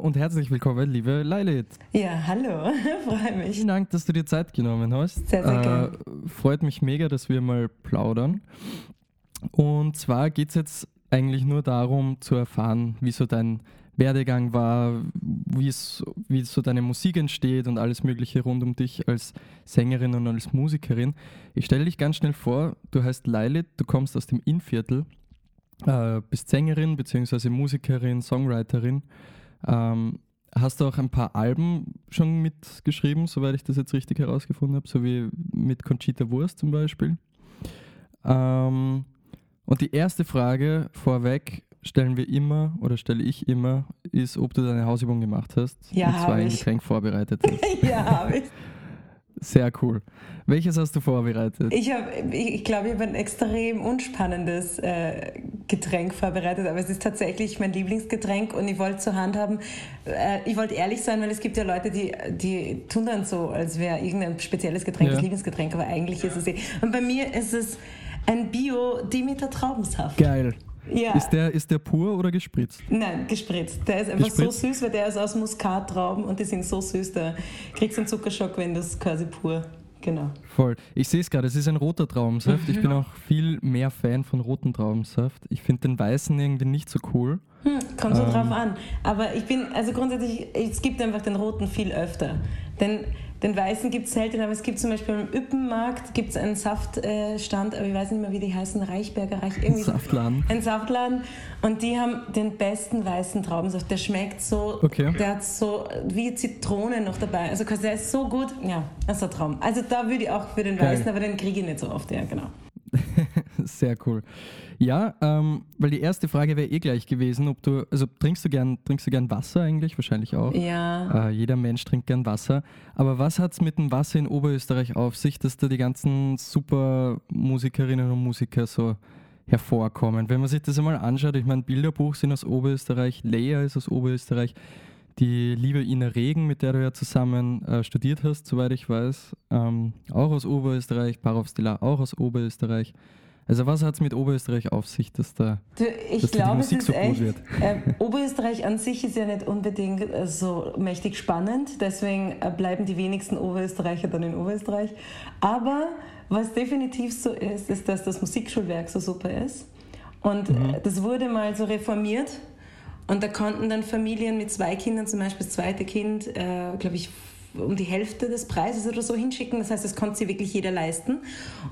Und herzlich willkommen, liebe Leilit. Ja, hallo, freue mich. Vielen Dank, dass du dir Zeit genommen hast. Sehr, sehr gerne. Äh, freut mich mega, dass wir mal plaudern. Und zwar geht es jetzt eigentlich nur darum zu erfahren, wie so dein Werdegang war, wie so deine Musik entsteht und alles Mögliche rund um dich als Sängerin und als Musikerin. Ich stelle dich ganz schnell vor, du heißt Leilit, du kommst aus dem Innviertel, äh, bist Sängerin bzw. Musikerin, Songwriterin. Ähm, hast du auch ein paar Alben schon mitgeschrieben, soweit ich das jetzt richtig herausgefunden habe, so wie mit Conchita Wurst zum Beispiel. Ähm, und die erste Frage vorweg stellen wir immer oder stelle ich immer, ist, ob du deine Hausübung gemacht hast ja, und zwar ein Getränk vorbereitet hast. ja, habe ich. Sehr cool. Welches hast du vorbereitet? Ich, hab, ich, glaube, ich habe ein extrem unspannendes äh, Getränk vorbereitet, aber es ist tatsächlich mein Lieblingsgetränk und ich wollte zur Hand haben, äh, ich wollte ehrlich sein, weil es gibt ja Leute, die, die tun dann so, als wäre irgendein spezielles Getränk ja. das Lieblingsgetränk, aber eigentlich ist es eh. Und bei mir ist es ein Bio-Demeter-Traubensaft. Geil. Ja. Ist, der, ist der pur oder gespritzt? Nein, gespritzt. Der ist einfach gespritzt? so süß, weil der ist aus Muskattrauben und die sind so süß, da kriegst du einen Zuckerschock, wenn du es quasi pur Genau. Voll. Ich sehe es gerade, es ist ein roter Traubensaft. Ich bin auch viel mehr Fan von roten Traubensaft. Ich finde den weißen irgendwie nicht so cool. Hm, kommt so ähm. drauf an. Aber ich bin, also grundsätzlich, es gibt einfach den roten viel öfter. Denn den weißen gibt es selten, aber es gibt zum Beispiel im Üppenmarkt gibt's einen Saftstand, aber ich weiß nicht mehr, wie die heißen, Reichberger Reich. Irgendwie Saftladen. Ein Saftladen. Und die haben den besten weißen Traubensaft. Der schmeckt so, okay. der hat so wie Zitrone noch dabei. Also der ist so gut. Ja, das ist ein Traum. Also da würde ich auch für den Geil. weißen, aber den kriege ich nicht so oft, ja, genau. Sehr cool. Ja, ähm, weil die erste Frage wäre eh gleich gewesen, ob du, also trinkst du gern, trinkst du gern Wasser eigentlich? Wahrscheinlich auch. Ja. Äh, jeder Mensch trinkt gern Wasser. Aber was hat es mit dem Wasser in Oberösterreich auf sich, dass da die ganzen super Musikerinnen und Musiker so hervorkommen? Wenn man sich das einmal anschaut, ich meine, Bilderbuch sind aus Oberösterreich, Leia ist aus Oberösterreich, die liebe Ina Regen, mit der du ja zusammen äh, studiert hast, soweit ich weiß, ähm, auch aus Oberösterreich, Parov Stila auch aus Oberösterreich. Also was hat es mit Oberösterreich auf sich, dass da du, ich dass glaube, die Musik so echt, gut wird? Äh, Oberösterreich an sich ist ja nicht unbedingt äh, so mächtig spannend, deswegen äh, bleiben die wenigsten Oberösterreicher dann in Oberösterreich. Aber was definitiv so ist, ist, dass das Musikschulwerk so super ist. Und mhm. das wurde mal so reformiert und da konnten dann Familien mit zwei Kindern, zum Beispiel das zweite Kind, äh, glaube ich, um die Hälfte des Preises oder so hinschicken. Das heißt, das konnte sich wirklich jeder leisten.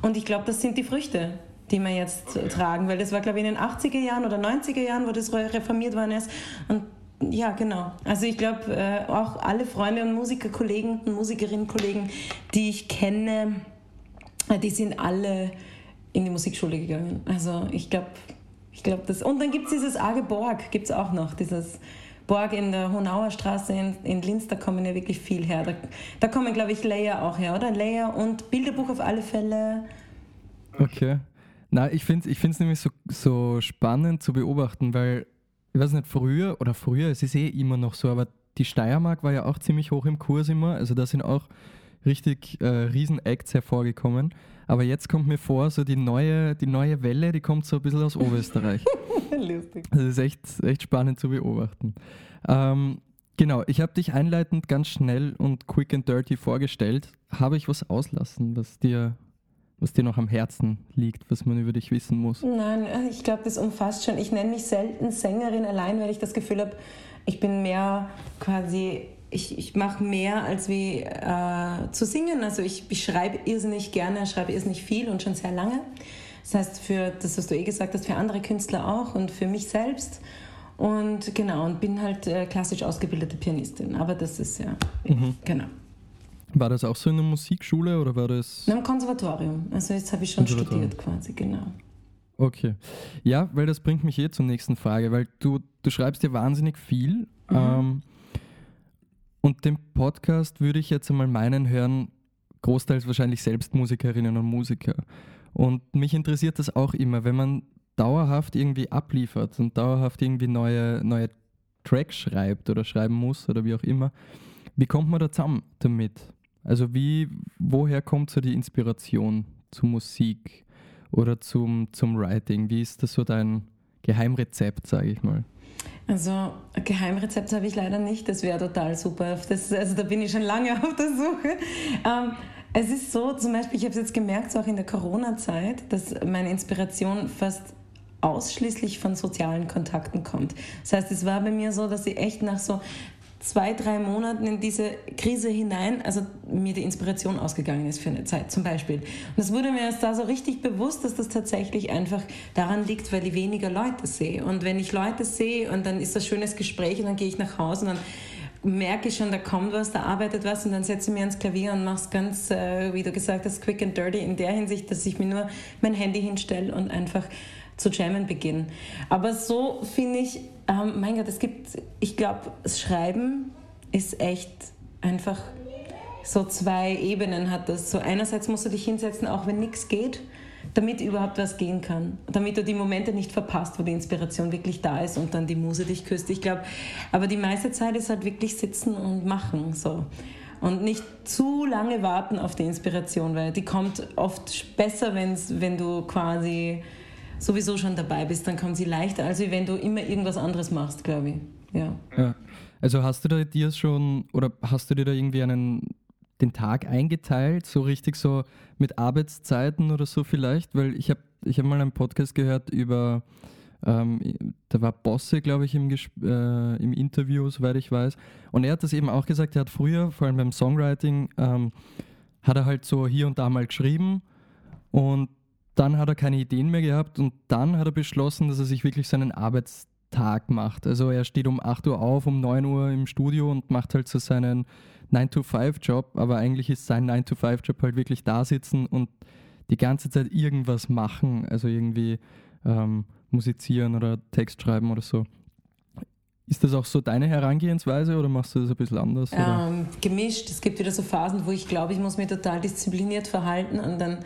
Und ich glaube, das sind die Früchte die wir jetzt tragen, weil das war, glaube ich, in den 80er Jahren oder 90er Jahren, wo das reformiert worden ist. Und ja, genau. Also ich glaube, äh, auch alle Freunde und Musikerkollegen und Musikerinnenkollegen, die ich kenne, äh, die sind alle in die Musikschule gegangen. Also ich glaube, ich glaube das. Und dann gibt es dieses Arge Borg, gibt es auch noch, dieses Borg in der Honauer Straße in, in Linz, da kommen ja wirklich viel her. Da, da kommen, glaube ich, Leia auch her, oder? Leia und Bilderbuch auf alle Fälle. Okay. Na, ich finde es ich nämlich so, so spannend zu beobachten, weil, ich weiß nicht, früher oder früher, es ist eh immer noch so, aber die Steiermark war ja auch ziemlich hoch im Kurs immer. Also da sind auch richtig äh, Riesen-Acts hervorgekommen. Aber jetzt kommt mir vor, so die neue, die neue Welle, die kommt so ein bisschen aus Oberösterreich. Lustig. Das ist echt, echt spannend zu beobachten. Ähm, genau, ich habe dich einleitend ganz schnell und quick and dirty vorgestellt. Habe ich was auslassen, was dir was dir noch am Herzen liegt, was man über dich wissen muss? Nein, äh, ich glaube, das umfasst schon. Ich nenne mich selten Sängerin allein, weil ich das Gefühl habe, ich bin mehr quasi, ich, ich mache mehr als wie äh, zu singen. Also ich, ich schreibe irrsinnig gerne, schreibe irrsinnig viel und schon sehr lange. Das heißt, für das, was du eh gesagt hast, für andere Künstler auch und für mich selbst. Und genau, und bin halt äh, klassisch ausgebildete Pianistin. Aber das ist ja, mhm. genau. War das auch so in der Musikschule oder war das? Im Konservatorium. Also jetzt habe ich schon studiert quasi, genau. Okay. Ja, weil das bringt mich eh zur nächsten Frage, weil du, du schreibst ja wahnsinnig viel. Mhm. Ähm, und den Podcast würde ich jetzt einmal meinen hören, großteils wahrscheinlich selbst Musikerinnen und Musiker. Und mich interessiert das auch immer, wenn man dauerhaft irgendwie abliefert und dauerhaft irgendwie neue, neue Tracks schreibt oder schreiben muss oder wie auch immer. Wie kommt man da zusammen damit? Also wie, woher kommt so die Inspiration zur Musik oder zum, zum Writing? Wie ist das so dein Geheimrezept, sage ich mal? Also Geheimrezept habe ich leider nicht, das wäre total super. Das, also da bin ich schon lange auf der Suche. Ähm, es ist so, zum Beispiel, ich habe es jetzt gemerkt, so auch in der Corona-Zeit, dass meine Inspiration fast ausschließlich von sozialen Kontakten kommt. Das heißt, es war bei mir so, dass ich echt nach so zwei, drei Monaten in diese Krise hinein, also mir die Inspiration ausgegangen ist für eine Zeit zum Beispiel. Und es wurde mir erst da so richtig bewusst, dass das tatsächlich einfach daran liegt, weil ich weniger Leute sehe. Und wenn ich Leute sehe und dann ist das schönes Gespräch und dann gehe ich nach Hause und dann merke ich schon, da kommt was, da arbeitet was und dann setze ich mir ans Klavier und mache es ganz, äh, wie du gesagt hast, quick and dirty in der Hinsicht, dass ich mir nur mein Handy hinstelle und einfach zu jammen beginne. Aber so finde ich, ähm, mein Gott, es gibt, ich glaube, das Schreiben ist echt einfach so zwei Ebenen hat das. So einerseits musst du dich hinsetzen, auch wenn nichts geht, damit überhaupt was gehen kann. Damit du die Momente nicht verpasst, wo die Inspiration wirklich da ist und dann die Muse dich küsst. Ich glaube, aber die meiste Zeit ist halt wirklich sitzen und machen. So. Und nicht zu lange warten auf die Inspiration, weil die kommt oft besser, wenn's, wenn du quasi sowieso schon dabei bist, dann kommt sie leichter, als wenn du immer irgendwas anderes machst, glaube ich. Ja. ja. Also hast du da dir schon oder hast du dir da irgendwie einen den Tag eingeteilt, so richtig so mit Arbeitszeiten oder so vielleicht? Weil ich habe ich hab mal einen Podcast gehört über, ähm, da war Bosse, glaube ich, im, äh, im Interview, soweit ich weiß. Und er hat das eben auch gesagt, er hat früher, vor allem beim Songwriting, ähm, hat er halt so hier und da mal geschrieben und dann hat er keine Ideen mehr gehabt und dann hat er beschlossen, dass er sich wirklich seinen Arbeitstag macht. Also er steht um 8 Uhr auf, um 9 Uhr im Studio und macht halt so seinen 9-to-5-Job, aber eigentlich ist sein 9-to-5-Job halt wirklich da sitzen und die ganze Zeit irgendwas machen, also irgendwie ähm, musizieren oder Text schreiben oder so. Ist das auch so deine Herangehensweise oder machst du das ein bisschen anders? Ähm, gemischt. Es gibt wieder so Phasen, wo ich glaube, ich muss mich total diszipliniert verhalten und dann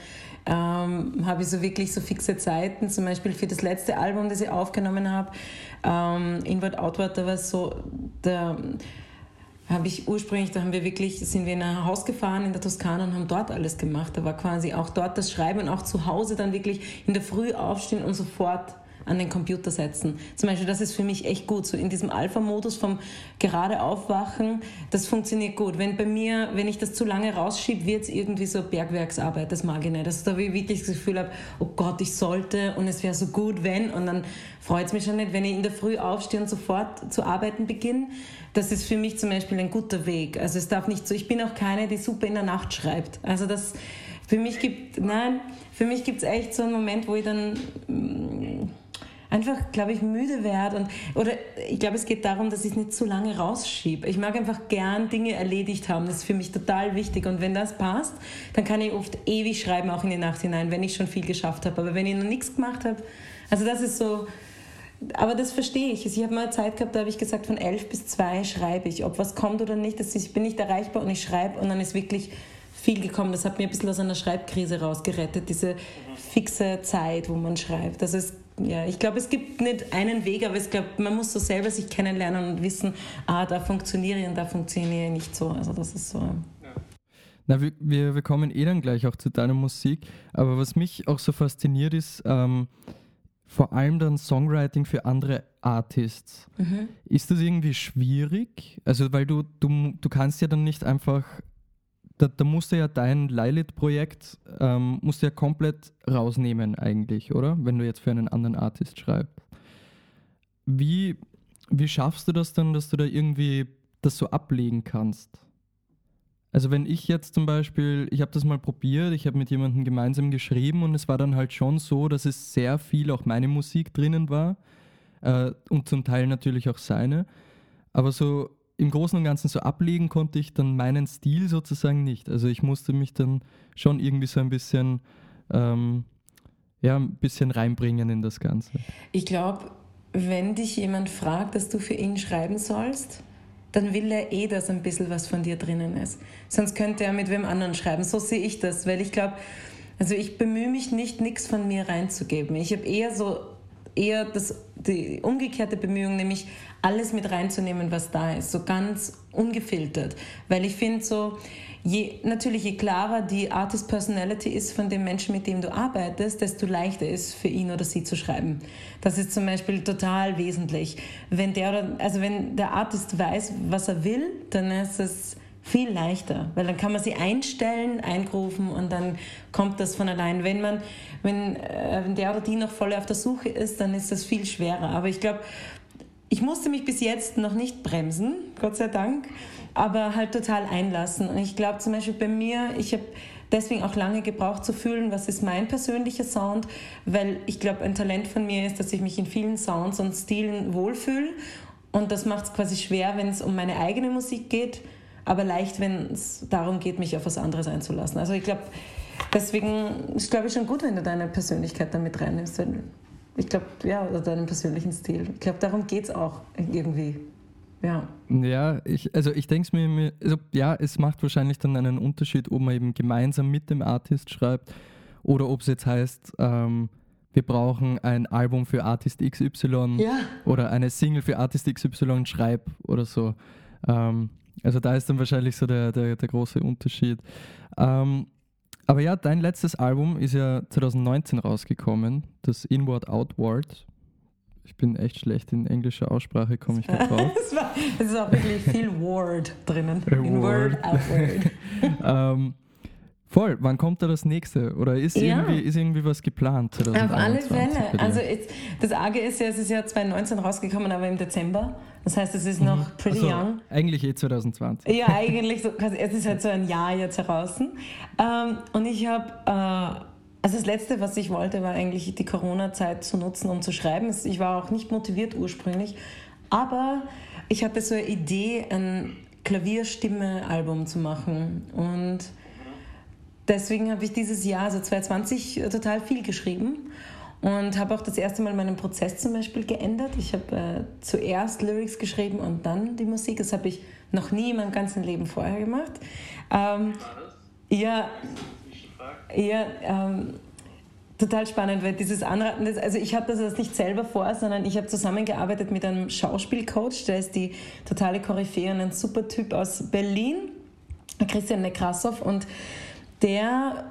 ähm, habe ich so wirklich so fixe Zeiten. Zum Beispiel für das letzte Album, das ich aufgenommen habe, ähm, Inward Outward, da war es so, da habe ich ursprünglich, da haben wir wirklich, sind wir in ein Haus gefahren in der Toskana und haben dort alles gemacht. Da war quasi auch dort das Schreiben und auch zu Hause dann wirklich in der Früh aufstehen und sofort an den Computer setzen. Zum Beispiel, das ist für mich echt gut. So in diesem Alpha-Modus vom gerade aufwachen, das funktioniert gut. Wenn bei mir, wenn ich das zu lange rausschiebe, wird es irgendwie so Bergwerksarbeit. Das mag ich nicht. Also da ich wirklich das Gefühl habe, oh Gott, ich sollte und es wäre so gut, wenn. Und dann freut es mich schon nicht, wenn ich in der Früh aufstehe und sofort zu arbeiten beginne. Das ist für mich zum Beispiel ein guter Weg. Also es darf nicht so, ich bin auch keine, die super in der Nacht schreibt. Also das für mich gibt, nein, für mich gibt es echt so einen Moment, wo ich dann einfach, glaube ich, müde werde. Und, oder ich glaube, es geht darum, dass ich es nicht zu lange rausschiebe. Ich mag einfach gern Dinge erledigt haben. Das ist für mich total wichtig. Und wenn das passt, dann kann ich oft ewig schreiben, auch in die Nacht hinein, wenn ich schon viel geschafft habe. Aber wenn ich noch nichts gemacht habe, also das ist so, aber das verstehe ich. Ich habe mal Zeit gehabt, da habe ich gesagt, von elf bis zwei schreibe ich. Ob was kommt oder nicht, das ich bin nicht erreichbar und ich schreibe und dann ist wirklich viel gekommen. Das hat mir ein bisschen aus einer Schreibkrise rausgerettet, diese fixe Zeit, wo man schreibt. Also es ja, ich glaube, es gibt nicht einen Weg, aber ich glaube, man muss so selber sich kennenlernen und wissen, ah, da funktioniere ich und da funktioniere ich nicht so. Also das ist so. Na, wir, wir, kommen eh dann gleich auch zu deiner Musik, aber was mich auch so fasziniert ist, ähm, vor allem dann Songwriting für andere Artists. Mhm. Ist das irgendwie schwierig? Also, weil du, du, du kannst ja dann nicht einfach da, da musst du ja dein Lilith-Projekt ähm, ja komplett rausnehmen eigentlich, oder? Wenn du jetzt für einen anderen Artist schreibst. Wie, wie schaffst du das dann, dass du da irgendwie das so ablegen kannst? Also wenn ich jetzt zum Beispiel, ich habe das mal probiert, ich habe mit jemandem gemeinsam geschrieben und es war dann halt schon so, dass es sehr viel auch meine Musik drinnen war äh, und zum Teil natürlich auch seine. Aber so im Großen und Ganzen so ablegen konnte ich dann meinen Stil sozusagen nicht. Also ich musste mich dann schon irgendwie so ein bisschen, ähm, ja, ein bisschen reinbringen in das Ganze. Ich glaube, wenn dich jemand fragt, dass du für ihn schreiben sollst, dann will er eh, dass ein bisschen was von dir drinnen ist. Sonst könnte er mit wem anderen schreiben. So sehe ich das, weil ich glaube, also ich bemühe mich nicht, nichts von mir reinzugeben. Ich habe eher so eher das die umgekehrte Bemühung, nämlich alles mit reinzunehmen, was da ist, so ganz ungefiltert. Weil ich finde so, je, natürlich je klarer die Artist Personality ist von dem Menschen, mit dem du arbeitest, desto leichter ist für ihn oder sie zu schreiben. Das ist zum Beispiel total wesentlich. Wenn der, also wenn der Artist weiß, was er will, dann ist es viel leichter, weil dann kann man sie einstellen, eingrufen und dann kommt das von allein. Wenn man, wenn, äh, wenn der oder die noch voll auf der Suche ist, dann ist das viel schwerer. Aber ich glaube, ich musste mich bis jetzt noch nicht bremsen, Gott sei Dank, aber halt total einlassen. Und ich glaube zum Beispiel bei mir, ich habe deswegen auch lange gebraucht zu fühlen, was ist mein persönlicher Sound, weil ich glaube, ein Talent von mir ist, dass ich mich in vielen Sounds und Stilen wohlfühle. Und das macht es quasi schwer, wenn es um meine eigene Musik geht aber leicht, wenn es darum geht, mich auf was anderes einzulassen. Also ich glaube, deswegen ist glaube ich schon gut, wenn du deine Persönlichkeit damit reinnimmst. Ich glaube, ja, oder deinen persönlichen Stil. Ich glaube, darum geht es auch irgendwie. Ja. Ja, ich, also ich denke es mir, also ja, es macht wahrscheinlich dann einen Unterschied, ob man eben gemeinsam mit dem Artist schreibt oder ob es jetzt heißt, ähm, wir brauchen ein Album für Artist XY ja. oder eine Single für Artist XY, schreib oder so. Ähm, also da ist dann wahrscheinlich so der, der, der große Unterschied. Ähm, aber ja, dein letztes Album ist ja 2019 rausgekommen, das Inward Outward. Ich bin echt schlecht in englischer Aussprache, komme ich nicht drauf. es ist auch wirklich viel Word drinnen. Inward, Outward. ähm, Voll, wann kommt da das nächste? Oder ist, ja. irgendwie, ist irgendwie was geplant? Auf alle Fälle. Also jetzt, das Arge ist ja, es ist ja 2019 rausgekommen, aber im Dezember. Das heißt, es ist noch mhm. pretty also, young. Eigentlich eh 2020. Ja, eigentlich so. Es ist halt so ein Jahr jetzt heraus. Ähm, und ich habe, äh, also das Letzte, was ich wollte, war eigentlich die Corona-Zeit zu nutzen, um zu schreiben. Ich war auch nicht motiviert ursprünglich, aber ich hatte so eine Idee, ein Klavierstimme-Album zu machen. Und deswegen habe ich dieses Jahr, also 2020, äh, total viel geschrieben und habe auch das erste Mal meinen Prozess zum Beispiel geändert. Ich habe äh, zuerst Lyrics geschrieben und dann die Musik. Das habe ich noch nie in meinem ganzen Leben vorher gemacht. Ähm, ja, ja ähm, total spannend, weil dieses Anraten, also ich habe das nicht selber vor, sondern ich habe zusammengearbeitet mit einem Schauspielcoach, der ist die totale Koryphäe und ein super Typ aus Berlin, Christian Nekrasov und der,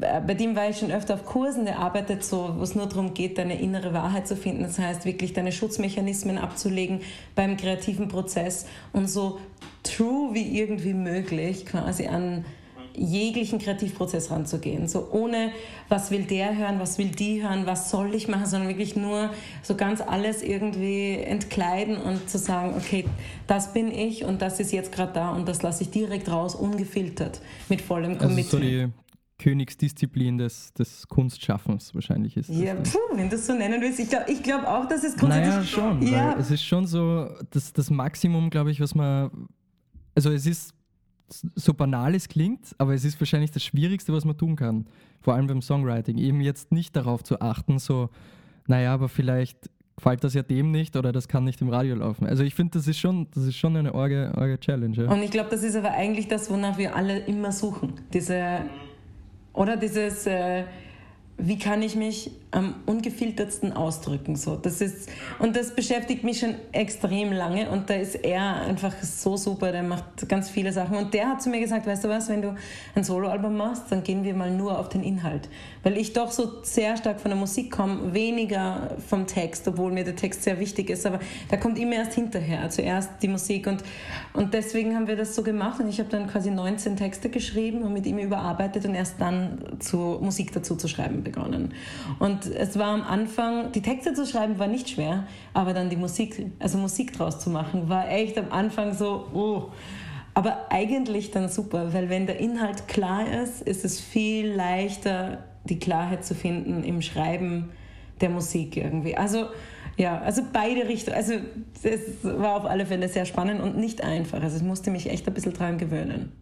äh, bei dem war ich schon öfter auf Kursen, der arbeitet so, wo es nur darum geht, deine innere Wahrheit zu finden. Das heißt, wirklich deine Schutzmechanismen abzulegen beim kreativen Prozess und so true wie irgendwie möglich quasi an jeglichen Kreativprozess ranzugehen. So ohne, was will der hören, was will die hören, was soll ich machen, sondern wirklich nur so ganz alles irgendwie entkleiden und zu sagen, okay, das bin ich und das ist jetzt gerade da und das lasse ich direkt raus, ungefiltert, mit vollem Commitment. Also so die Königsdisziplin des, des Kunstschaffens wahrscheinlich ist. Ja, das puh, wenn du es so nennen willst. Ich glaube ich glaub auch, dass es grundsätzlich... Naja, schon. Ja. es ist schon so das, das Maximum, glaube ich, was man... Also es ist so banal es klingt, aber es ist wahrscheinlich das Schwierigste, was man tun kann. Vor allem beim Songwriting. Eben jetzt nicht darauf zu achten, so, naja, aber vielleicht gefällt das ja dem nicht oder das kann nicht im Radio laufen. Also ich finde, das ist schon, das ist schon eine orge, orge Challenge. Ja. Und ich glaube, das ist aber eigentlich das, wonach wir alle immer suchen. Diese, oder dieses, äh, wie kann ich mich am ungefiltertsten ausdrücken. So, das ist, und das beschäftigt mich schon extrem lange und da ist er einfach so super, der macht ganz viele Sachen. Und der hat zu mir gesagt, weißt du was, wenn du ein Soloalbum machst, dann gehen wir mal nur auf den Inhalt. Weil ich doch so sehr stark von der Musik komme, weniger vom Text, obwohl mir der Text sehr wichtig ist, aber der kommt immer erst hinterher, zuerst die Musik. Und, und deswegen haben wir das so gemacht und ich habe dann quasi 19 Texte geschrieben und mit ihm überarbeitet und erst dann zu Musik dazu zu schreiben begonnen. Und und es war am Anfang, die Texte zu schreiben war nicht schwer, aber dann die Musik, also Musik draus zu machen, war echt am Anfang so, oh. Aber eigentlich dann super, weil wenn der Inhalt klar ist, ist es viel leichter, die Klarheit zu finden im Schreiben der Musik irgendwie. Also ja, also beide Richtungen. Also es war auf alle Fälle sehr spannend und nicht einfach. Also ich musste mich echt ein bisschen dran gewöhnen.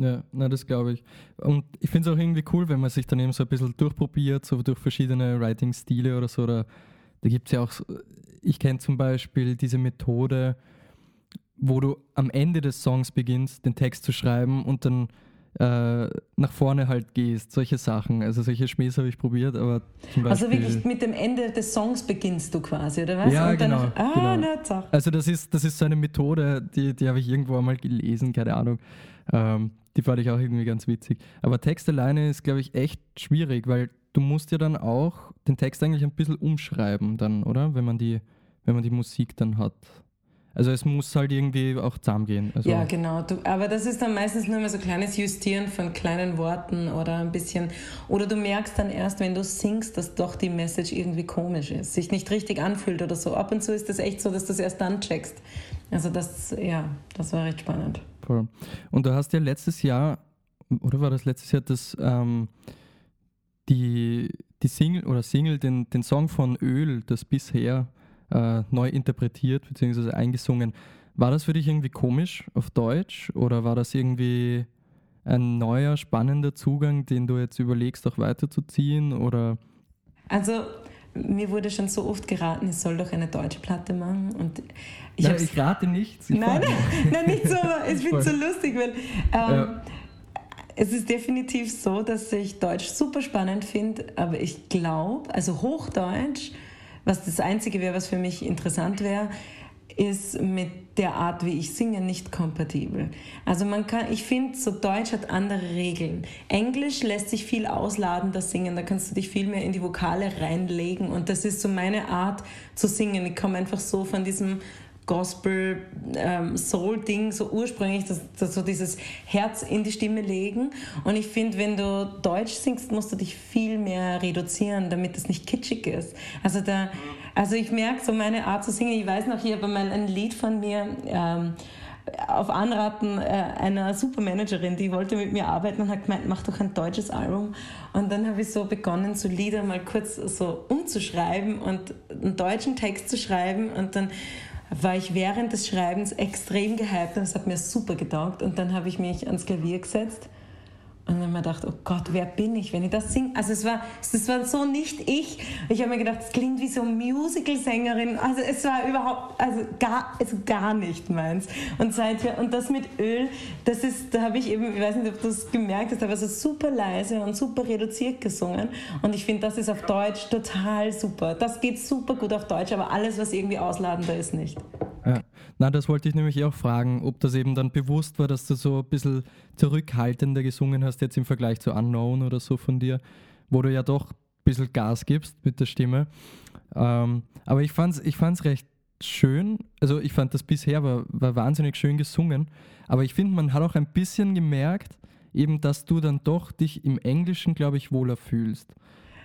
Ja, na, das glaube ich. Und ich finde es auch irgendwie cool, wenn man sich dann eben so ein bisschen durchprobiert, so durch verschiedene Writing-Stile oder so. Oder, da gibt es ja auch, ich kenne zum Beispiel diese Methode, wo du am Ende des Songs beginnst, den Text zu schreiben und dann äh, nach vorne halt gehst, solche Sachen. Also solche Schmähs habe ich probiert, aber zum Beispiel, Also wirklich mit dem Ende des Songs beginnst du quasi, oder was? Ja, genau. Dann, ah, genau. Na, also das ist, das ist so eine Methode, die, die habe ich irgendwo einmal gelesen, keine Ahnung. Ähm, die fand ich auch irgendwie ganz witzig. Aber Text alleine ist, glaube ich, echt schwierig, weil du musst ja dann auch den Text eigentlich ein bisschen umschreiben dann, oder? Wenn man die, wenn man die Musik dann hat. Also es muss halt irgendwie auch zusammengehen. Also ja, genau. Du, aber das ist dann meistens nur mal so kleines Justieren von kleinen Worten oder ein bisschen. Oder du merkst dann erst, wenn du singst, dass doch die Message irgendwie komisch ist, sich nicht richtig anfühlt oder so. Ab und zu ist das echt so, dass du es erst dann checkst. Also das, ja, das war recht spannend. Voll. Und du hast ja letztes Jahr, oder war das letztes Jahr, das ähm, die, die Single oder Single, den, den Song von Öl, das bisher äh, neu interpretiert bzw. eingesungen. War das für dich irgendwie komisch auf Deutsch oder war das irgendwie ein neuer, spannender Zugang, den du jetzt überlegst, auch weiterzuziehen? Oder? Also mir wurde schon so oft geraten, ich soll doch eine deutsche Platte machen. Und ich, nein, ich rate nichts. Nein, nein, nicht so, aber ich finde es so lustig, weil ähm, ja. es ist definitiv so, dass ich Deutsch super spannend finde, aber ich glaube, also Hochdeutsch was das Einzige wäre, was für mich interessant wäre, ist mit der Art, wie ich singe, nicht kompatibel. Also man kann, ich finde, so Deutsch hat andere Regeln. Englisch lässt sich viel ausladender singen, da kannst du dich viel mehr in die Vokale reinlegen und das ist so meine Art zu singen. Ich komme einfach so von diesem Gospel, ähm, Soul-Ding, so ursprünglich, das, das, so dieses Herz in die Stimme legen. Und ich finde, wenn du Deutsch singst, musst du dich viel mehr reduzieren, damit es nicht kitschig ist. Also, da, also ich merke so meine Art zu singen. Ich weiß noch, habe mal ein Lied von mir. Ähm, auf Anraten äh, einer Supermanagerin, die wollte mit mir arbeiten und hat gemeint, mach doch ein deutsches Album. Und dann habe ich so begonnen, so Lieder mal kurz so umzuschreiben und einen deutschen Text zu schreiben und dann war ich während des Schreibens extrem gehypt und es hat mir super getaugt. Und dann habe ich mich ans Klavier gesetzt und dann habe ich mir gedacht, oh Gott, wer bin ich, wenn ich das singe? Also es war, es war so nicht ich. Ich habe mir gedacht, es klingt wie so Musical-Sängerin. Also es war überhaupt, also gar, also gar nicht meins. Und seither, und das mit Öl, das ist, da habe ich eben, ich weiß nicht, ob du es gemerkt hast, aber so super leise und super reduziert gesungen. Und ich finde, das ist auf Deutsch total super. Das geht super gut auf Deutsch, aber alles, was irgendwie ausladender ist, nicht. Na, das wollte ich nämlich auch fragen, ob das eben dann bewusst war, dass du so ein bisschen zurückhaltender gesungen hast, jetzt im Vergleich zu Unknown oder so von dir, wo du ja doch ein bisschen Gas gibst mit der Stimme. Ähm, aber ich fand es ich fand's recht schön, also ich fand das bisher war, war wahnsinnig schön gesungen, aber ich finde, man hat auch ein bisschen gemerkt, eben, dass du dann doch dich im Englischen, glaube ich, wohler fühlst.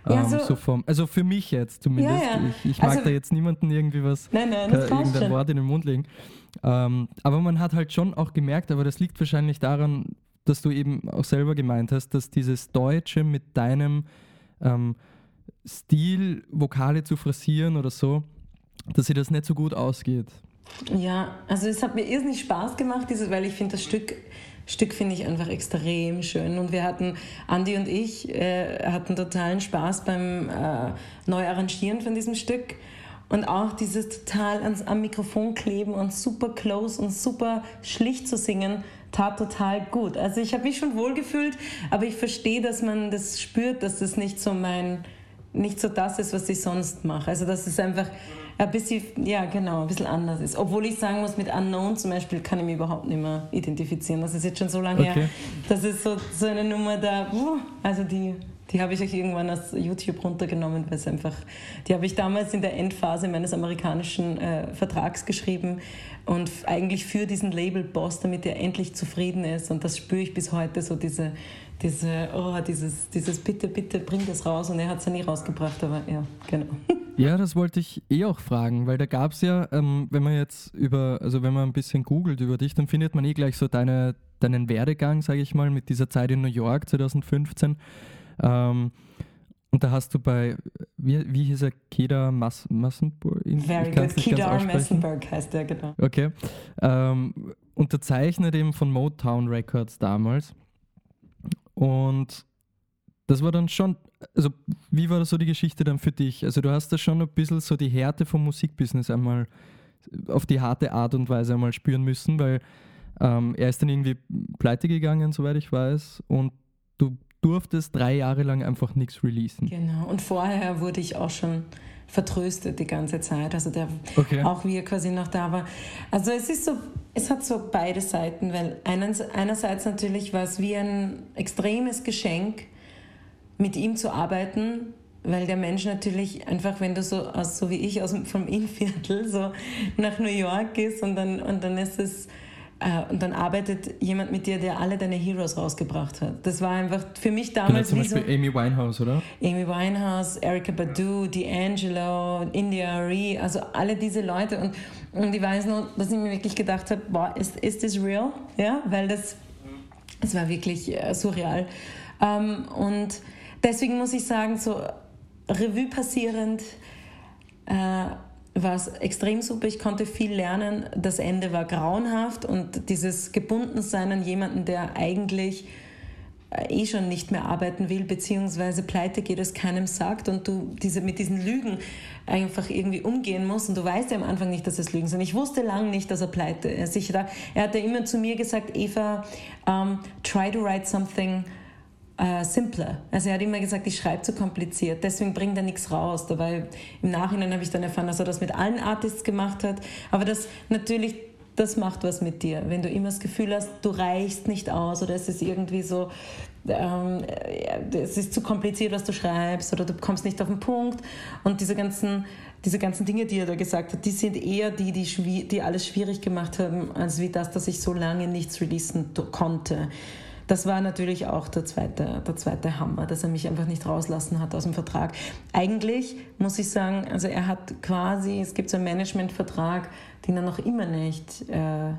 Ja, ähm, so, so vom, also für mich jetzt zumindest. Ja, ja. Ich, ich, mag also, da jetzt niemanden irgendwie was, nein, nein, das irgendein schon. Wort in den Mund legen. Ähm, aber man hat halt schon auch gemerkt, aber das liegt wahrscheinlich daran, dass du eben auch selber gemeint hast, dass dieses Deutsche mit deinem ähm, Stil, Vokale zu phrasieren oder so, dass sie das nicht so gut ausgeht. Ja, also es hat mir irrsinnig Spaß gemacht, dieses, weil ich finde das Stück Stück finde ich einfach extrem schön. Und wir hatten, Andi und ich, äh, hatten totalen Spaß beim äh, Neuarrangieren von diesem Stück. Und auch dieses total ans, am Mikrofon kleben und super close und super schlicht zu singen, tat total gut. Also ich habe mich schon wohlgefühlt, aber ich verstehe, dass man das spürt, dass das nicht so mein, nicht so das ist, was ich sonst mache. Also das ist einfach ein bisschen, ja genau, ein bisschen anders ist. Obwohl ich sagen muss, mit Unknown zum Beispiel kann ich mich überhaupt nicht mehr identifizieren. Das ist jetzt schon so lange okay. her. Das ist so, so eine Nummer da, also die, die habe ich euch irgendwann aus YouTube runtergenommen, weil es einfach, die habe ich damals in der Endphase meines amerikanischen äh, Vertrags geschrieben und eigentlich für diesen Label-Boss, damit er endlich zufrieden ist. Und das spüre ich bis heute, so diese, diese, oh, dieses, dieses Bitte, bitte, bring das raus. Und er hat es ja nie rausgebracht, aber ja, genau. Ja, das wollte ich eh auch fragen, weil da gab es ja, ähm, wenn man jetzt über, also wenn man ein bisschen googelt über dich, dann findet man eh gleich so deine, deinen Werdegang, sage ich mal, mit dieser Zeit in New York 2015. Ähm, und da hast du bei, wie, wie hieß er, Keda Mas Massenburg? Very good, Kedar Massenburg heißt der, genau. Okay. Ähm, unterzeichnet eben von Motown Records damals. Und das war dann schon, also wie war das so die Geschichte dann für dich? Also du hast da schon ein bisschen so die Härte vom Musikbusiness einmal auf die harte Art und Weise einmal spüren müssen, weil Ähm, er ist dann irgendwie pleite gegangen, soweit ich weiß, und du durftest drei Jahre lang einfach nichts releasen. Genau, und vorher wurde ich auch schon vertröstet die ganze Zeit. Also der, okay. auch wie er quasi noch da war. Also es ist so, es hat so beide Seiten, weil einerseits natürlich war es wie ein extremes Geschenk, mit ihm zu arbeiten, weil der Mensch natürlich einfach, wenn du so, so wie ich aus dem, vom Innviertel so nach New York gehst und dann, und dann ist es und dann arbeitet jemand mit dir, der alle deine Heroes rausgebracht hat. Das war einfach für mich genau, damals genau, zum Beispiel so Amy Winehouse, oder? Amy Winehouse, Erika Badu, D'Angelo, India Arie, also alle diese Leute. Und, und ich weiß nur, dass ich mir wirklich gedacht habe, boah, ist, ist das real? Ja, weil das, es war wirklich äh, surreal. Ähm, und deswegen muss ich sagen, so Revue passierend, äh, war es extrem super. Ich konnte viel lernen. Das Ende war grauenhaft und dieses Gebundensein an jemanden, der eigentlich äh, eh schon nicht mehr arbeiten will, beziehungsweise pleite geht, es keinem sagt und du diese, mit diesen Lügen einfach irgendwie umgehen musst und du weißt ja am Anfang nicht, dass es Lügen sind. Ich wusste lange nicht, dass er pleite ist. Ich, er hat ja immer zu mir gesagt, Eva, um, try to write something äh, simpler. Also er hat immer gesagt, ich schreibe zu kompliziert, deswegen bringt er nichts raus. Dabei im Nachhinein habe ich dann erfahren, dass er das mit allen Artists gemacht hat. Aber das natürlich, das macht was mit dir. Wenn du immer das Gefühl hast, du reichst nicht aus oder es ist irgendwie so, ähm, es ist zu kompliziert, was du schreibst oder du kommst nicht auf den Punkt. Und diese ganzen, diese ganzen Dinge, die er da gesagt hat, die sind eher die, die, die alles schwierig gemacht haben, als wie das, dass ich so lange nichts releasen konnte das war natürlich auch der zweite, der zweite Hammer, dass er mich einfach nicht rauslassen hat aus dem Vertrag. Eigentlich muss ich sagen, also er hat quasi, es gibt so einen Managementvertrag, den er noch immer nicht äh,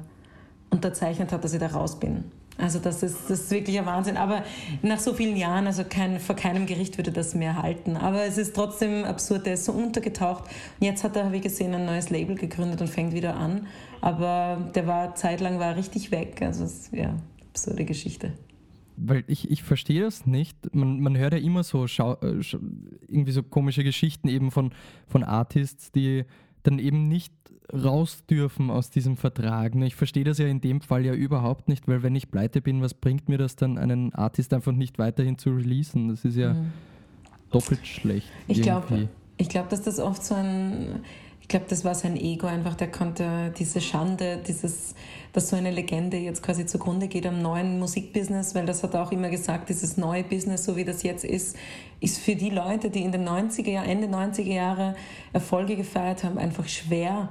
unterzeichnet hat, dass ich da raus bin. Also das ist, das ist wirklich ein Wahnsinn. Aber nach so vielen Jahren, also kein, vor keinem Gericht würde das mehr halten. Aber es ist trotzdem absurd, der ist so untergetaucht. Und jetzt hat er, wie gesehen, ein neues Label gegründet und fängt wieder an. Aber der war zeitlang war richtig weg. Also es, ja, absurde Geschichte. Weil ich, ich verstehe das nicht. Man, man hört ja immer so Schau, äh, irgendwie so komische Geschichten eben von, von Artists, die dann eben nicht raus dürfen aus diesem Vertrag. Ich verstehe das ja in dem Fall ja überhaupt nicht, weil wenn ich pleite bin, was bringt mir das dann, einen Artist einfach nicht weiterhin zu releasen? Das ist ja mhm. doppelt schlecht. Ich glaube, ich glaub, dass das oft so ein ich glaube, das war sein Ego einfach, der konnte diese Schande, dieses, dass so eine Legende jetzt quasi zugrunde geht am neuen Musikbusiness, weil das hat er auch immer gesagt, dieses neue Business, so wie das jetzt ist, ist für die Leute, die in den 90er Jahren, Ende 90er Jahre Erfolge gefeiert haben, einfach schwer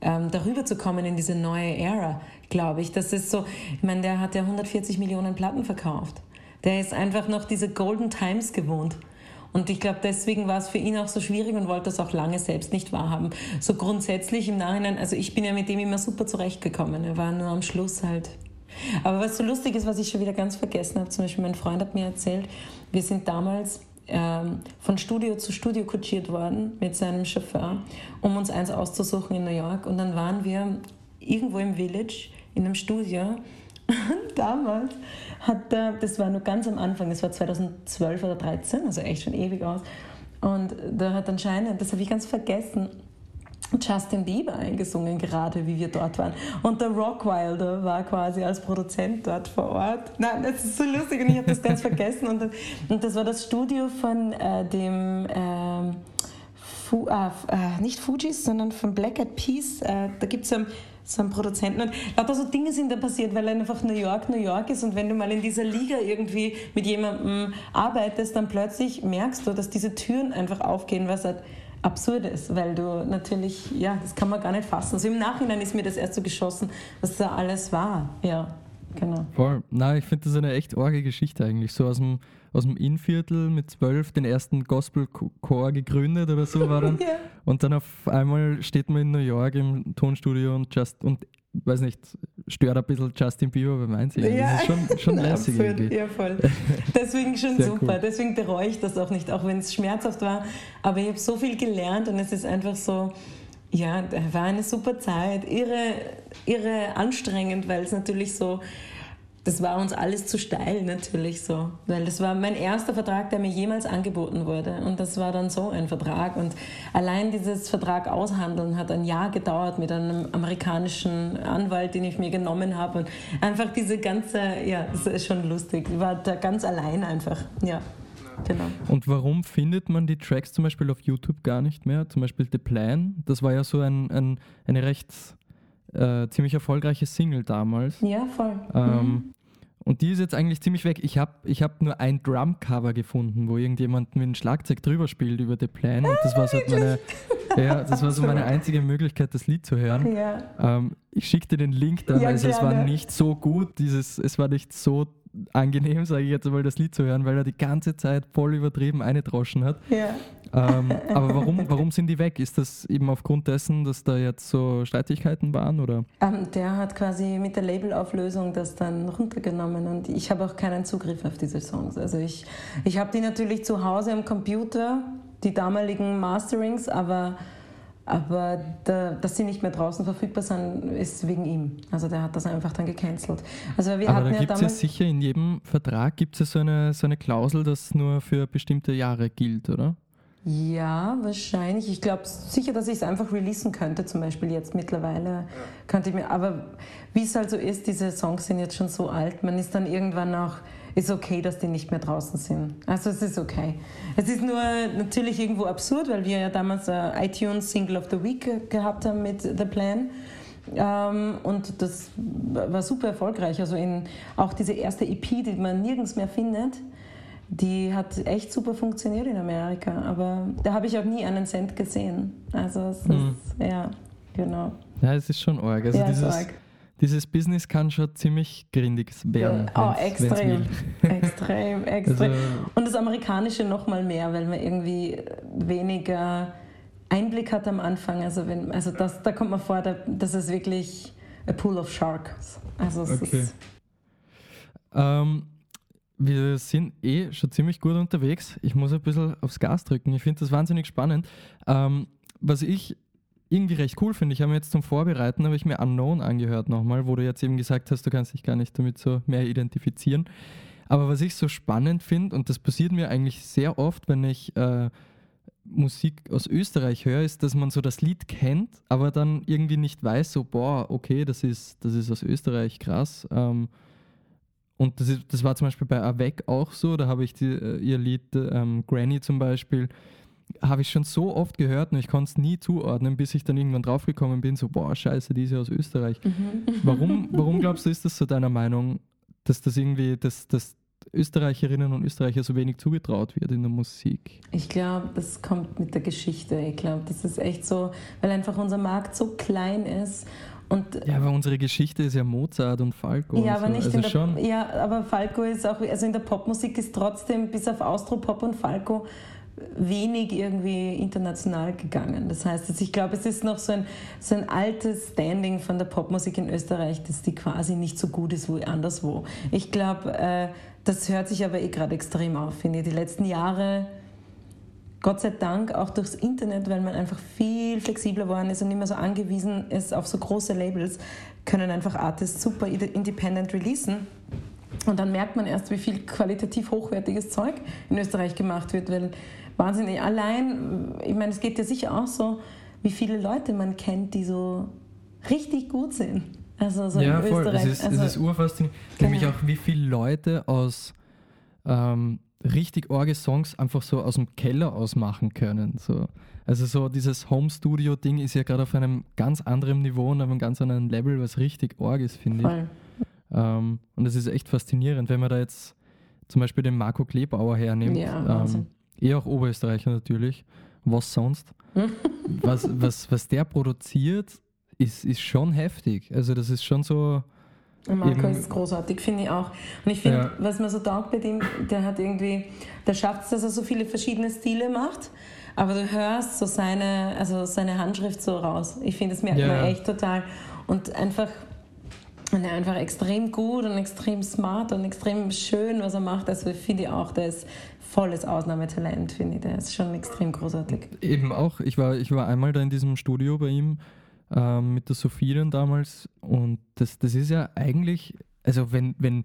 ähm, darüber zu kommen in diese neue Ära, glaube ich. Das ist so, ich meine, der hat ja 140 Millionen Platten verkauft. Der ist einfach noch diese Golden Times gewohnt. Und ich glaube, deswegen war es für ihn auch so schwierig und wollte das auch lange selbst nicht wahrhaben. So grundsätzlich im Nachhinein, also ich bin ja mit dem immer super zurechtgekommen. Er war nur am Schluss halt. Aber was so lustig ist, was ich schon wieder ganz vergessen habe, zum Beispiel mein Freund hat mir erzählt, wir sind damals ähm, von Studio zu Studio kutschiert worden mit seinem Chauffeur, um uns eins auszusuchen in New York. Und dann waren wir irgendwo im Village in einem Studio. Und damals hat er, das war nur ganz am Anfang, das war 2012 oder 2013, also echt schon ewig aus. Und da hat anscheinend, das habe ich ganz vergessen, Justin Bieber eingesungen, gerade wie wir dort waren. Und der Rockwilder war quasi als Produzent dort vor Ort. Nein, das ist so lustig und ich habe das ganz vergessen. Und, und, das war das Studio von äh, dem, äh, Fu, äh, nicht Fujis, sondern von Black Eyed Peas. Äh, da gibt es ja so einen Produzenten. Und lauter so Dinge sind da passiert, weil einfach New York New York ist und wenn du mal in dieser Liga irgendwie mit jemandem arbeitest, dann plötzlich merkst du, dass diese Türen einfach aufgehen, was halt absurd ist, weil du natürlich, ja, das kann man gar nicht fassen. Also im Nachhinein ist mir das erst so geschossen, was da alles war. Ja, genau. Voll. Nein, ich finde das eine echt orge Geschichte eigentlich, so aus dem aus dem Innviertel mit zwölf den ersten Gospel-Chor gegründet oder so war dann. ja. Und dann auf einmal steht man in New York im Tonstudio und just und weiß nicht, stört ein bisschen Justin Bieber beim Einsingen. Ja. Das ist schon, schon lässig. Absurd, ja, voll. Deswegen schon super. Cool. Deswegen bereue ich das auch nicht, auch wenn es schmerzhaft war. Aber ich habe so viel gelernt und es ist einfach so, ja, war eine super Zeit. Irre, irre anstrengend, weil es natürlich so das war uns alles zu steil natürlich so, weil das war mein erster Vertrag, der mir jemals angeboten wurde und das war dann so ein Vertrag und allein dieses Vertrag aushandeln hat ein Jahr gedauert mit einem amerikanischen Anwalt, den ich mir genommen habe und einfach diese ganze, ja, das ist schon lustig, ich war da ganz allein einfach, ja. Genau. Und warum findet man die Tracks zum Beispiel auf YouTube gar nicht mehr? Zum Beispiel The Plan, das war ja so ein, ein eine recht äh, ziemlich erfolgreiche Single damals. Ja, voll. Ähm, mhm. Und die ist jetzt eigentlich ziemlich weg. Ich habe ich hab nur ein Drum-Cover gefunden, wo irgendjemand mit dem Schlagzeug drüber spielt über The Plan. Und das war so meine, ja, das war so meine einzige Möglichkeit, das Lied zu hören. Ja. Ähm, ich schickte den Link dann, ja, also gerne. es war nicht so gut, dieses, es war nicht so angenehm, sage ich jetzt mal, das Lied zu hören, weil er die ganze Zeit voll übertrieben eingedroschen hat. Ja. Ähm, aber warum, warum sind die weg? Ist das eben aufgrund dessen, dass da jetzt so Streitigkeiten waren? Oder? Ähm, der hat quasi mit der Labelauflösung das dann runtergenommen und ich habe auch keinen Zugriff auf diese Songs. Also ich, ich habe die natürlich zu Hause am Computer, die damaligen Masterings, aber aber da, dass sie nicht mehr draußen verfügbar sind, ist wegen ihm. Also der hat das einfach dann gecancelt. Also wir Aber da gibt es ja sicher in jedem Vertrag gibt es ja so eine, so eine Klausel, das nur für bestimmte Jahre gilt, oder? Ja, wahrscheinlich. Ich glaube sicher, dass ich es einfach releasen könnte, zum Beispiel jetzt mittlerweile. Ja. Könnte ich mir, aber wie es halt so ist, diese Songs sind jetzt schon so alt, man ist dann irgendwann auch ist okay, dass die nicht mehr draußen sind. Also es ist okay. Es ist nur natürlich irgendwo absurd, weil wir ja damals äh, iTunes Single of the Week gehabt haben mit The Plan. Ähm, und das war super erfolgreich. Also in, auch diese erste EP, die man nirgends mehr findet, die hat echt super funktioniert in Amerika. Aber da habe ich auch nie einen Cent gesehen. Also es mhm. ist, ja, genau. Ja, es ist schon arg. Also ja, dieses, arg dieses Business kann schon ziemlich grindig werden. Oh, extrem. extrem, extrem. Also, Und das Amerikanische noch mal mehr, weil man irgendwie weniger Einblick hat am Anfang. Also, wenn, also das, da kommt man vor, da, das ist wirklich a pool of sharks. Also okay. Ähm, wir sind eh schon ziemlich gut unterwegs. Ich muss ein bisschen aufs Gas drücken. Ich finde das wahnsinnig spannend. Ähm, was ich irgendwie recht cool finde. Ich habe mir jetzt zum Vorbereiten, habe ich mir Unknown angehört nochmal, wo du jetzt eben gesagt hast, du kannst dich gar nicht damit so mehr identifizieren. Aber was ich so spannend finde, und das passiert mir eigentlich sehr oft, wenn ich äh, Musik aus Österreich höre, ist, dass man so das Lied kennt, aber dann irgendwie nicht weiß, so, boah, okay, das ist, das ist aus Österreich, krass. Ähm, und das, ist, das war zum Beispiel bei Avec auch so, da habe ich die, äh, ihr Lied ähm, Granny zum Beispiel habe ich schon so oft gehört und ich konnte es nie zuordnen, bis ich dann irgendwann draufgekommen bin, so, boah, scheiße, die ist ja aus Österreich. Mhm. Warum, warum glaubst du, ist das so deiner Meinung, dass das irgendwie, dass, dass Österreicherinnen und Österreicher so wenig zugetraut wird in der Musik? Ich glaube, das kommt mit der Geschichte. Ich glaube, das ist echt so, weil einfach unser Markt so klein ist und ja, aber unsere Geschichte ist ja Mozart und Falco. Ja, aber so. nicht also in der, schon. Ja, aber Falco ist auch, also in der Popmusik ist trotzdem bis auf Austropop und Falco wenig irgendwie international gegangen. Das heißt, also ich glaube, es ist noch so ein, so ein altes Standing von der Popmusik in Österreich, dass die quasi nicht so gut ist wie anderswo. Ich glaube, äh, das hört sich aber eh gerade extrem auf, finde ich. Die letzten Jahre, Gott sei Dank, auch durchs Internet, weil man einfach viel flexibler geworden ist und nicht mehr so angewiesen ist auf so große Labels, können einfach Artists super independent releasen. Und dann merkt man erst, wie viel qualitativ hochwertiges Zeug in Österreich gemacht wird, weil wahnsinnig. Allein, ich meine, es geht ja sicher auch so, wie viele Leute man kennt, die so richtig gut sind. Also so ja, in voll. Österreich. Es ist, also, es ist urfaszinierend. Genau. Nämlich auch, wie viele Leute aus ähm, richtig orge Songs einfach so aus dem Keller ausmachen können. So. Also so dieses Home-Studio-Ding ist ja gerade auf einem ganz anderen Niveau und auf einem ganz anderen Level, was richtig org ist, finde ich. Ähm, und es ist echt faszinierend, wenn man da jetzt zum Beispiel den Marco Kleebauer hernimmt. Ja, ähm, eh auch Oberösterreicher natürlich. Was sonst? was, was, was der produziert, ist, ist schon heftig. Also das ist schon so. Marco ist großartig, finde ich auch. Und ich finde, ja. was man so taugt bei dem, der hat irgendwie, der schafft es, dass er so viele verschiedene Stile macht, aber du hörst so seine, also seine Handschrift so raus. Ich finde, das merkt ja. man echt total. Und einfach, und einfach extrem gut und extrem smart und extrem schön, was er macht. Also finde ich auch, der ist volles Ausnahmetalent, finde ich. Der ist schon extrem großartig. Eben auch. Ich war, ich war einmal da in diesem Studio bei ihm ähm, mit der Sophie dann damals und das, das ist ja eigentlich also wenn, wenn,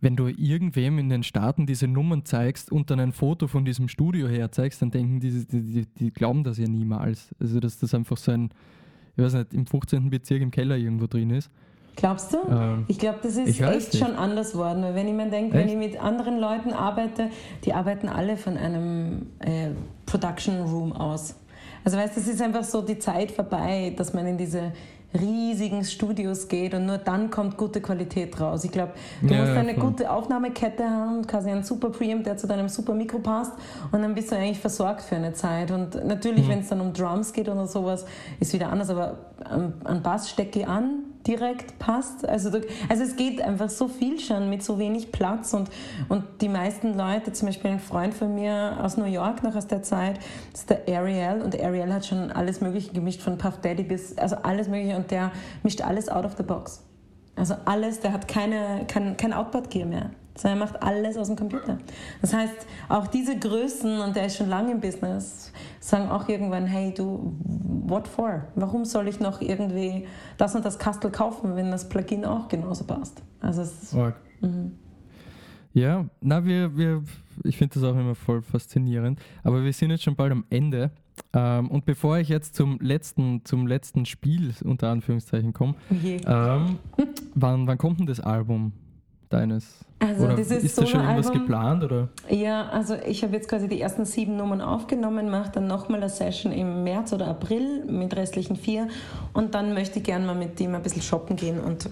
wenn du irgendwem in den Staaten diese Nummern zeigst und dann ein Foto von diesem Studio her zeigst, dann denken die, die, die, die glauben das ja niemals. Also dass das einfach so ein, ich weiß nicht, im 15. Bezirk im Keller irgendwo drin ist. Glaubst du? Ähm, ich glaube, das ist echt nicht. schon anders worden. Weil wenn ich mir denke, wenn ich mit anderen Leuten arbeite, die arbeiten alle von einem äh, Production Room aus. Also weißt du, es ist einfach so die Zeit vorbei, dass man in diese riesigen Studios geht und nur dann kommt gute Qualität raus. Ich glaube, du ja, musst eine voll. gute Aufnahmekette haben, quasi einen super Preamp, der zu deinem super Mikro passt und dann bist du eigentlich versorgt für eine Zeit. Und natürlich, mhm. wenn es dann um Drums geht oder sowas, ist wieder anders, aber an Bass stecke ich an, direkt passt. Also, also es geht einfach so viel schon mit so wenig Platz und, und die meisten Leute, zum Beispiel ein Freund von mir aus New York noch aus der Zeit, ist der Ariel und Ariel hat schon alles Mögliche gemischt, von Puff Daddy bis, also alles Mögliche und der mischt alles out of the box. Also alles, der hat keine, kein, kein Output-Gear mehr sondern er macht alles aus dem Computer. Das heißt, auch diese Größen, und der ist schon lange im Business, sagen auch irgendwann, hey du, what for? Warum soll ich noch irgendwie das und das Kastel kaufen, wenn das Plugin auch genauso passt? Also es ist, mhm. Ja, na, wir, wir, ich finde das auch immer voll faszinierend. Aber wir sind jetzt schon bald am Ende. Ähm, und bevor ich jetzt zum letzten, zum letzten Spiel unter Anführungszeichen komme, okay. ähm, wann, wann kommt denn das Album? Deines? Also oder dieses ist da schon irgendwas geplant? Oder? Ja, also ich habe jetzt quasi die ersten sieben Nummern aufgenommen, mache dann nochmal eine Session im März oder April mit restlichen vier und dann möchte ich gerne mal mit ihm ein bisschen shoppen gehen und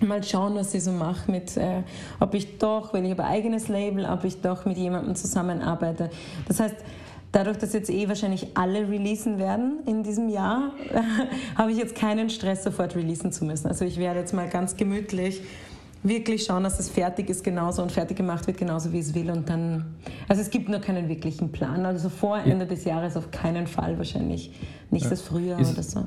mal schauen, was ich so mache mit, äh, ob ich doch, weil ich habe ein eigenes Label, ob ich doch mit jemandem zusammenarbeite. Das heißt, dadurch, dass jetzt eh wahrscheinlich alle releasen werden in diesem Jahr, habe ich jetzt keinen Stress, sofort releasen zu müssen. Also ich werde jetzt mal ganz gemütlich wirklich schauen, dass es fertig ist genauso und fertig gemacht wird genauso, wie es will. Und dann, also es gibt nur keinen wirklichen Plan. Also vor Ende des Jahres auf keinen Fall wahrscheinlich. Nicht das Frühjahr ist, oder so.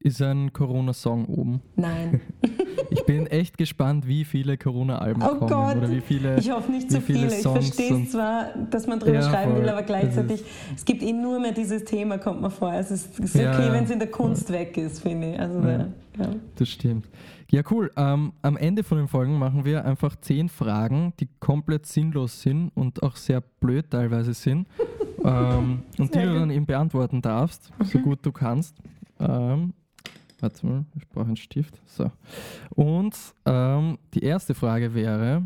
Ist ein Corona-Song oben? Nein. ich bin echt gespannt, wie viele Corona-Alben oh kommen. Gott. Oder wie viele, ich hoffe nicht so viele. viele. Ich verstehe zwar, dass man drüber ja, schreiben voll. will, aber gleichzeitig, es gibt eh nur mehr dieses Thema, kommt mir vor. Also es ist okay, wenn es in der Kunst weg ist, finde ich. Also da, das stimmt. Ja, cool. Ähm, am Ende von den Folgen machen wir einfach zehn Fragen, die komplett sinnlos sind und auch sehr blöd teilweise sind. ähm, und die du dann eben beantworten darfst, so gut du kannst. Ähm, warte mal, ich brauche einen Stift. So. Und ähm, die erste Frage wäre: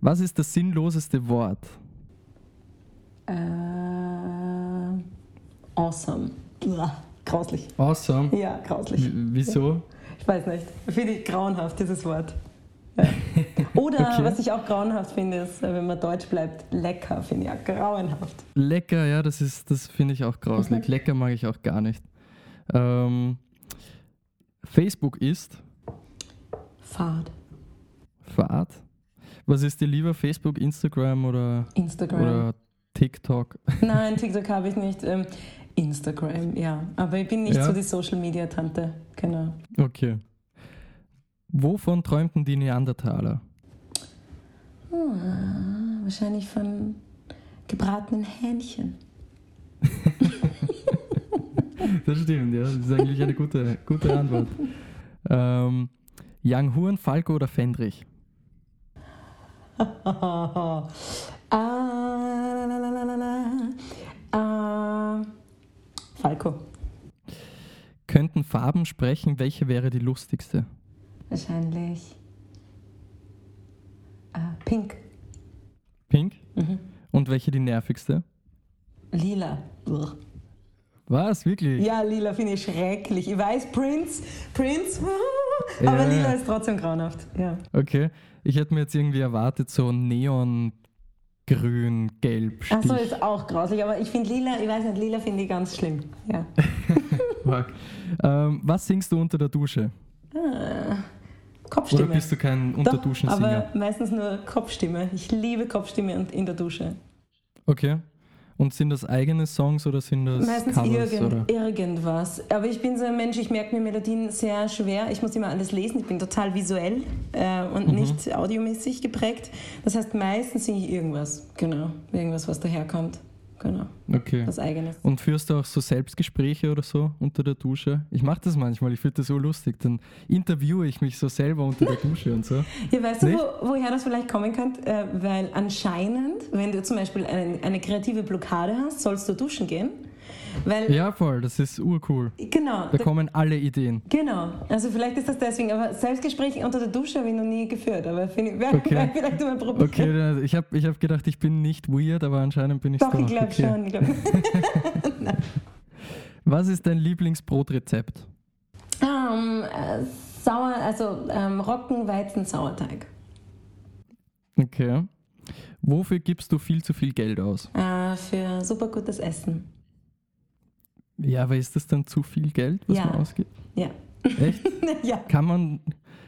Was ist das sinnloseste Wort? Äh, awesome. Blah. Grauslich. Awesome. Ja, grauslich. W wieso? Ich weiß nicht. Finde ich grauenhaft, dieses Wort. Ja. Oder okay. was ich auch grauenhaft finde, ist, wenn man deutsch bleibt, lecker finde ich auch grauenhaft. Lecker, ja, das ist, das finde ich auch grauslich. Mhm. Lecker mag ich auch gar nicht. Ähm, Facebook ist Fahrt. Fahrt? Was ist dir lieber, Facebook, Instagram oder, Instagram. oder TikTok? Nein, TikTok habe ich nicht. Ähm, Instagram, ja. Aber ich bin nicht ja. so die Social Media Tante, genau. Okay. Wovon träumten die Neandertaler? Hm, wahrscheinlich von gebratenen Hähnchen. das stimmt, ja. Das ist eigentlich eine gute, gute Antwort. Ähm, Young Huren, Falco oder Fendrich? ah, ah, Falco. Könnten Farben sprechen, welche wäre die lustigste? Wahrscheinlich äh, Pink. Pink? Mhm. Und welche die nervigste? Lila. Uch. Was, wirklich? Ja, lila finde ich schrecklich. Ich weiß, Prince, Prince, aber ja. lila ist trotzdem grauenhaft. Ja. Okay, ich hätte mir jetzt irgendwie erwartet, so Neon grün, gelb. Achso, ist auch grauslich, aber ich finde lila, ich weiß nicht, lila finde ich ganz schlimm. Ja. ähm, was singst du unter der Dusche? Ah, Kopfstimme. Oder bist du kein Unterduschensinger? Aber meistens nur Kopfstimme. Ich liebe Kopfstimme in der Dusche. Okay. Und sind das eigene Songs oder sind das Meistens Covers, irgend, irgendwas. Aber ich bin so ein Mensch, ich merke mir Melodien sehr schwer. Ich muss immer alles lesen. Ich bin total visuell äh, und mhm. nicht audiomäßig geprägt. Das heißt, meistens singe ich irgendwas. Genau. Irgendwas, was daherkommt. Genau. Okay. Was eigenes. Und führst du auch so Selbstgespräche oder so unter der Dusche? Ich mache das manchmal, ich finde das so lustig. Dann interviewe ich mich so selber unter der Dusche und so. Ja, weißt Nicht? du, wo, woher das vielleicht kommen könnte? Äh, weil anscheinend, wenn du zum Beispiel eine, eine kreative Blockade hast, sollst du duschen gehen. Weil, ja, voll, das ist urcool. Genau. Da, da kommen alle Ideen. Genau, also vielleicht ist das deswegen, aber Selbstgespräche unter der Dusche habe ich noch nie geführt, aber finde wäre okay. wär vielleicht mal probieren. Okay, ich habe ich hab gedacht, ich bin nicht weird, aber anscheinend bin ich doch. Doch, ich glaube okay. schon. Ich glaub. Was ist dein Lieblingsbrotrezept? Um, äh, sauer, also ähm, Roggen, Sauerteig. Okay. Wofür gibst du viel zu viel Geld aus? Äh, für super gutes Essen. Ja, aber ist das dann zu viel Geld, was ja. man ausgibt? Ja. Echt? ja. Kann man,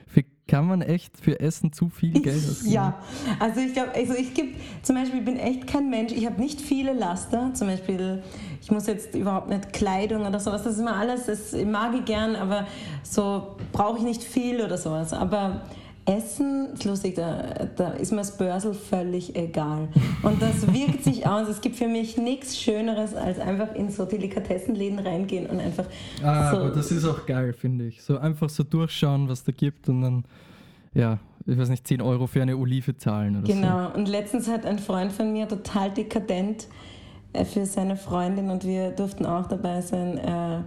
für, kann man echt für Essen zu viel Geld ausgeben? Ja, also ich glaube, also ich gebe, zum Beispiel, ich bin echt kein Mensch, ich habe nicht viele Laster, zum Beispiel, ich muss jetzt überhaupt nicht Kleidung oder sowas, das ist immer alles, das mag ich gern, aber so brauche ich nicht viel oder sowas, aber Essen ist lustig, da, da ist mir das Börsel völlig egal. Und das wirkt sich aus. Es gibt für mich nichts Schöneres, als einfach in so Delikatessenläden reingehen und einfach. Ah, so aber das ist auch geil, finde ich. So einfach so durchschauen, was da gibt und dann, ja, ich weiß nicht, 10 Euro für eine Olive zahlen oder genau. so. Genau. Und letztens hat ein Freund von mir total dekadent äh, für seine Freundin und wir durften auch dabei sein. Äh,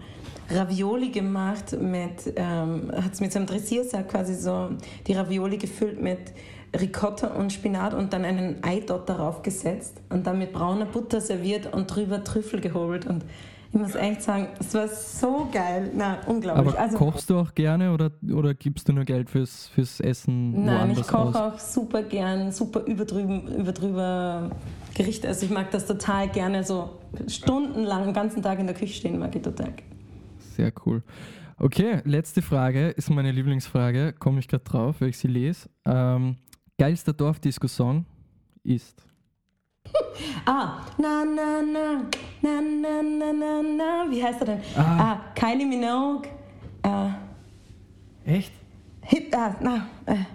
Ravioli gemacht mit, ähm, hat es mit so einem Dressiersack quasi so die Ravioli gefüllt mit Ricotta und Spinat und dann einen Eidot darauf gesetzt und dann mit brauner Butter serviert und drüber Trüffel gehobelt und ich muss echt sagen, es war so geil. Na, unglaublich. Aber also, kochst du auch gerne oder, oder gibst du nur Geld fürs, fürs Essen Nein, ich koche auch super gern, super überdrüben, überdrüber Gerichte. Also ich mag das total gerne, so stundenlang, den ganzen Tag in der Küche stehen, mag ich total sehr cool. Okay, letzte Frage ist meine Lieblingsfrage. Komme ich gerade drauf, weil ich sie lese. Ähm, geilster Dorfdisco-Song ist. Ah, na na na, na na na na na, wie heißt er denn? Ah, ah Kylie Minogue. Äh, Echt? Hip, ah, na, äh.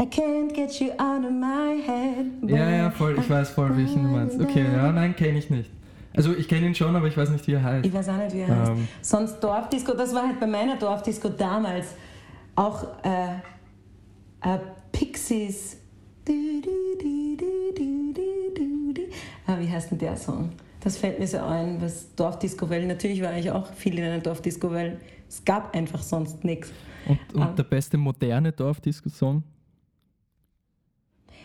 I can't get you out of my head. Ja, ja, voll, ich weiß voll, welchen du meinst. Okay, ja, nein, kenne ich nicht. Also ich kenne ihn schon, aber ich weiß nicht, wie er heißt. Ich weiß auch nicht, wie er heißt. Ähm. Sonst Dorfdisco, das war halt bei meiner Dorfdisco damals auch äh, äh, Pixies. Ah, wie heißt denn der Song? Das fällt mir so ein, was Dorfdisco, weil natürlich war ich auch viel in einer Dorfdisco, weil es gab einfach sonst nichts. Und, und um, der beste moderne Dorfdisco-Song?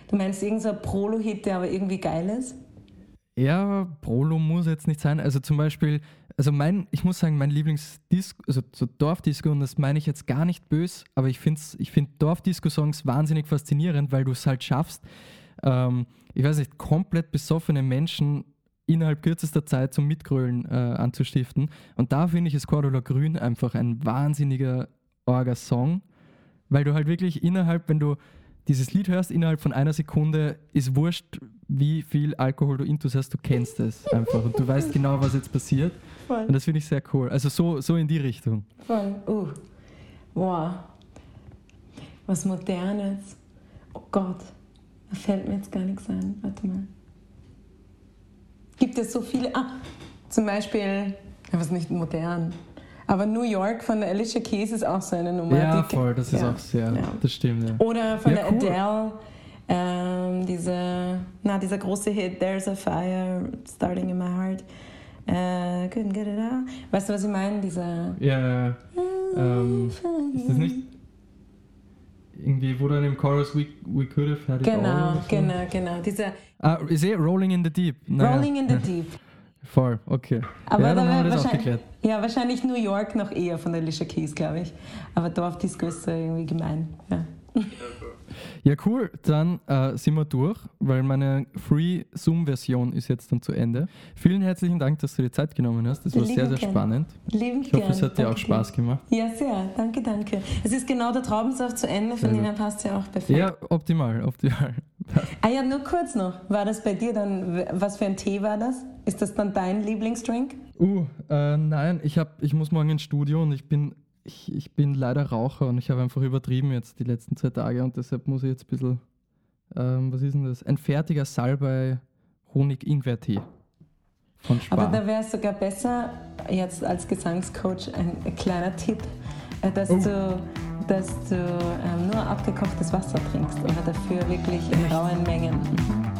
Du meinst irgendein Prolo-Hit, der aber irgendwie geil ist? Ja, Prolo muss jetzt nicht sein. Also zum Beispiel, also mein, ich muss sagen, mein Lieblingsdisco, also so Dorfdisco, und das meine ich jetzt gar nicht böse, aber ich finde ich find Dorfdisco-Songs wahnsinnig faszinierend, weil du es halt schaffst, ähm, ich weiß nicht, komplett besoffene Menschen innerhalb kürzester Zeit zum Mitgrölen äh, anzustiften. Und da finde ich es Cordula Grün einfach ein wahnsinniger Orga-Song, weil du halt wirklich innerhalb, wenn du dieses Lied hörst, innerhalb von einer Sekunde ist wurscht, wie viel Alkohol du intus hast, du kennst es einfach und du weißt genau, was jetzt passiert. Voll. Und das finde ich sehr cool. Also so, so in die Richtung. Voll. Uh. Wow. Was Modernes. Oh Gott. Da fällt mir jetzt gar nichts ein. Warte mal. Gibt es so viele. Ah, zum Beispiel, was nicht modern. Aber New York von der Alicia Keys ist auch so eine Nummer. Ja, voll, das ist ja. auch sehr, ja. das stimmt. Ja. Oder von der cool. Adele, ähm, diese, na, dieser große Hit, There's a Fire Starting in My Heart. Uh, couldn't get it out. Weißt du, was ich meine? Dieser. Ja, ähm, ist das nicht irgendwie, wo dann im Chorus We, we Could Have Had It Genau, all so? genau, genau. Dieser. Ah, ist eh Rolling in the Deep. Naja. Rolling in the Deep. Voll, okay. Aber ja, dann haben wir das aufgeklärt. Ja, wahrscheinlich New York noch eher von Alicia Keys, glaube ich. Aber Dorfdisco ist irgendwie gemein. Ja. Ja, cool. Dann äh, sind wir durch, weil meine Free Zoom-Version ist jetzt dann zu Ende. Vielen herzlichen Dank, dass du dir Zeit genommen hast. Das war Lieben sehr, sehr gern. spannend. Lieben ich hoffe, es hat dir auch Spaß gemacht. Ja, sehr. Danke, danke. Es ist genau der Traubensaft zu Ende, von dem her passt es ja auch perfekt. Ja, optimal, optimal. ah ja, nur kurz noch. War das bei dir dann, was für ein Tee war das? Ist das dann dein Lieblingsdrink? Uh, äh, nein, ich, hab, ich muss morgen ins Studio und ich bin ich, ich bin leider Raucher und ich habe einfach übertrieben jetzt die letzten zwei Tage und deshalb muss ich jetzt ein bisschen, ähm, was ist denn das? Ein fertiger Salbei Honig-Ingwer-Tee von Spar. Aber da wäre es sogar besser, jetzt als Gesangscoach ein, ein kleiner Tipp, äh, dass oh. du, dass du ähm, nur abgekochtes Wasser trinkst, aber dafür wirklich in rauen Mengen. Mhm.